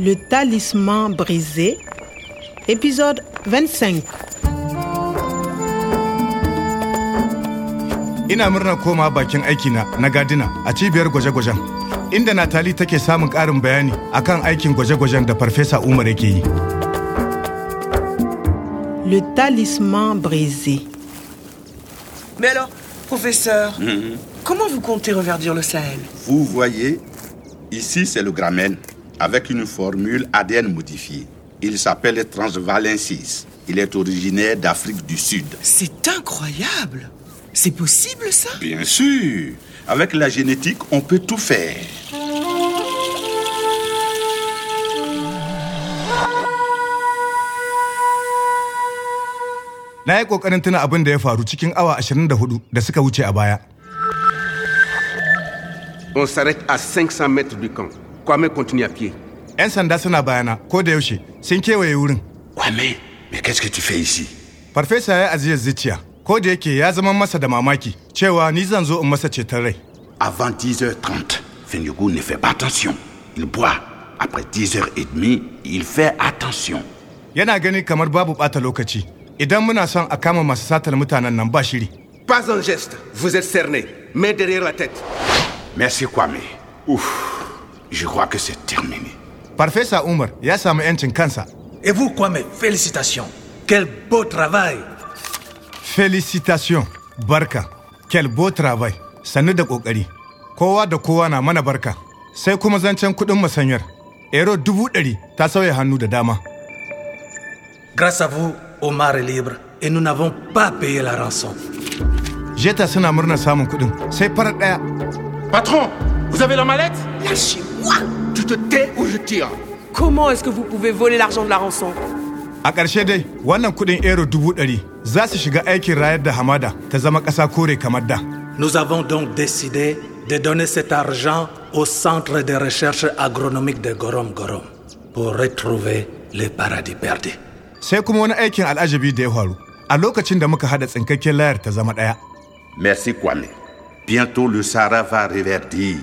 Le talisman brisé, épisode 25. Ina murnar koma bakin aikina na gadina a cibiyar gwaje-gwajen, inda Natali take samun ƙarin bayani akan aikin gwaje-gwajen da Farfesa Umar yake yi. Le talisman brisé. Mais alors, professeur, comment vous comptez reverdir le Sahel? Vous voyez, ici c'est le Gramène avec une formule ADN modifiée. Il s'appelle Transvalensis. Il est originaire d'Afrique du Sud. C'est incroyable C'est possible ça? Bien sûr, avec la génétique, on peut tout faire. Na yi ƙoƙarin tuna abin da ya faru cikin awa 24 da suka wuce a baya. On s'arrête à 500 mètres du camp. Kwame continue à pied. 'Yan sanda suna bayana ko da yaushe sun kewaye wurin. Kwame, mais qu'est-ce que tu fais ici? Farfesa ya ajiyar zuciya ko da yake ya zama masa da mamaki cewa ni zan zo in masa ceton rai. Avant 10h30, Fenyugu ne fait pas attention. Il boit. Après 10h30, il fait attention. Yana gani kamar babu ɓata lokaci. Idan muna son a kama masu satar mutanen nan ba shiri. Pas un geste. Vous êtes cerné. Main derrière la tête. Merci Kwame. Ouf, je crois que c'est terminé. Farfesa Umar ya samu 'yancin kansa. Et vous, Kwame, félicitations. Quel beau travail. Félicitations, barka, quel beau travail, sannu da ƙoƙari. Kowa da kowa na mana barka, sai kuma zancen kuɗin musanyar. Ero dubu ɗari ta sauya hannu da dama. Grâce à vous, Omar est libre et nous n'avons pas payé la rançon. Jeta suna murnar samun kuɗin, sai farar ɗaya. Patron, vous avez la mallette? Lâchez-moi Tu te tais ou je tire? Comment est-ce que vous pouvez voler l'argent de la rançon? A ƙarshe dai, wannan kuɗin ero dubu ɗari za su shiga aikin rayar da hamada ta zama ƙasa kore kamar da. Nous avons donc décidé de donner cet argent au Centre de recherche agronomique de Gorom Gorom pour retrouver le paradis perdu. Sai kuma wani aikin al'ajabi da ya faru. A lokacin da muka haɗa tsinkakken layar ta zama ɗaya. Merci Kwame. Bientôt le Sahara va reverdir.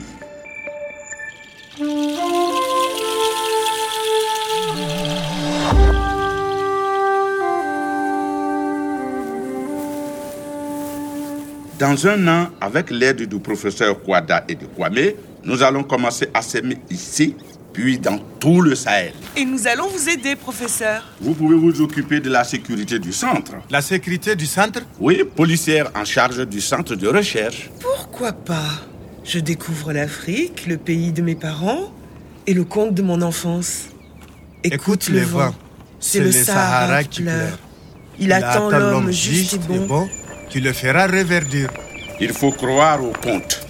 Dans un an, avec l'aide du professeur Kwada et de Kwame, nous allons commencer à s'aimer ici, puis dans tout le Sahel. Et nous allons vous aider, professeur. Vous pouvez vous occuper de la sécurité du centre. La sécurité du centre? Oui, policière en charge du centre de recherche. Pourquoi pas? Je découvre l'Afrique, le pays de mes parents et le conte de mon enfance. Écoute, le vent, c'est le Sahara qui pleure. Il attend l'homme juste et bon. Qui le fera reverdir. Il faut croire au conte.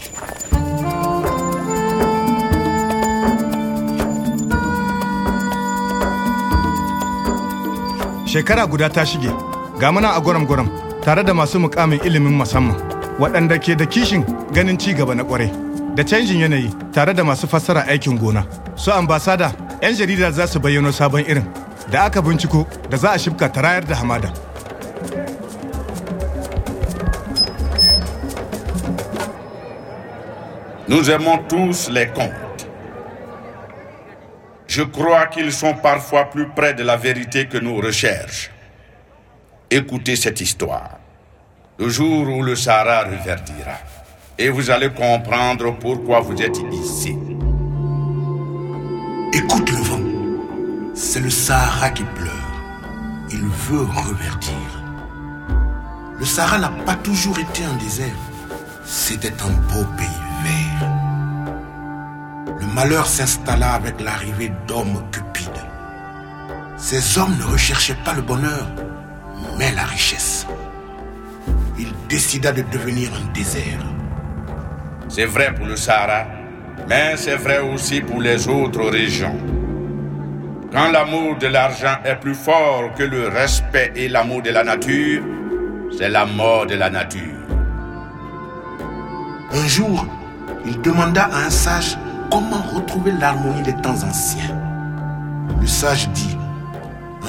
Shekara guda ta shige, ga muna a gwaram-gwaram tare da masu mukamin ilimin musamman, waɗanda ke da kishin ganin ci gaba na ƙwarai, da canjin yanayi tare da masu fassara aikin gona. Su ambasada, 'yan jarida za su bayyano sabon irin da aka binciko da za a shifka ta rayar da hamada. Nous aimons tous les contes. Je crois qu'ils sont parfois plus près de la vérité que nos recherches. Écoutez cette histoire. Le jour où le Sahara reverdira. Et vous allez comprendre pourquoi vous êtes ici. Écoute le vent. C'est le Sahara qui pleure. Il veut reverdir. Le Sahara n'a pas toujours été un désert. C'était un beau pays malheur s'installa avec l'arrivée d'hommes cupides. Ces hommes ne recherchaient pas le bonheur, mais la richesse. Il décida de devenir un désert. C'est vrai pour le Sahara, mais c'est vrai aussi pour les autres régions. Quand l'amour de l'argent est plus fort que le respect et l'amour de la nature, c'est la mort de la nature. Un jour, il demanda à un sage comment retrouver l'harmonie des temps anciens? Le sage dit,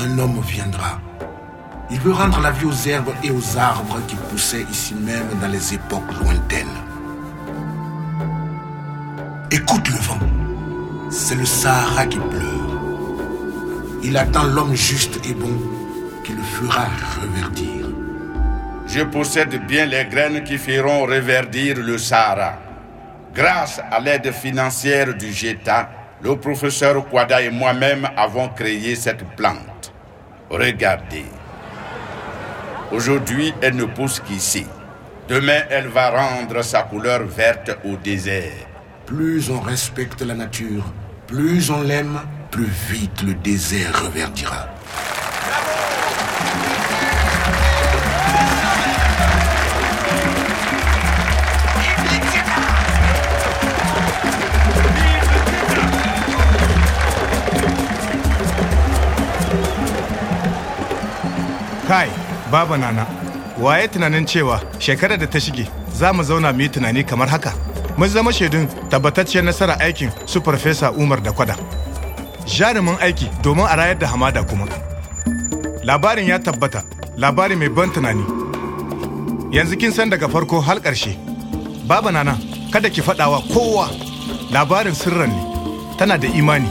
un homme viendra. Il veut rendre la vie aux herbes et aux arbres qui poussaient ici même dans les époques lointaines. Écoute le vent. C'est le Sahara qui pleure. Il attend l'homme juste et bon qui le fera reverdir. Je possède bien les graines qui feront reverdir le Sahara. Grâce à l'aide financière du GETA, le professeur Kwada et moi-même avons créé cette plante. Regardez. Aujourd'hui, elle ne pousse qu'ici. Demain, elle va rendre sa couleur verte au désert. Plus on respecte la nature, plus on l'aime, plus vite le désert reverdira. Kai, baba nana, waye tunanin cewa shekarar da ta shige za mu zauna mu yi tunani kamar haka? Mun zama shaidun tabbatacciyar nasara aikin su Farfesa Umar da Kwada. Jarumin aiki domin a rayar da hamada kuma. Labarin ya tabbata, labari mai ban tunani. Yanzu kin san daga farko har ƙarshe. Baba nana, kada ki faɗawa kowa labarin sirran ne, tana da imani.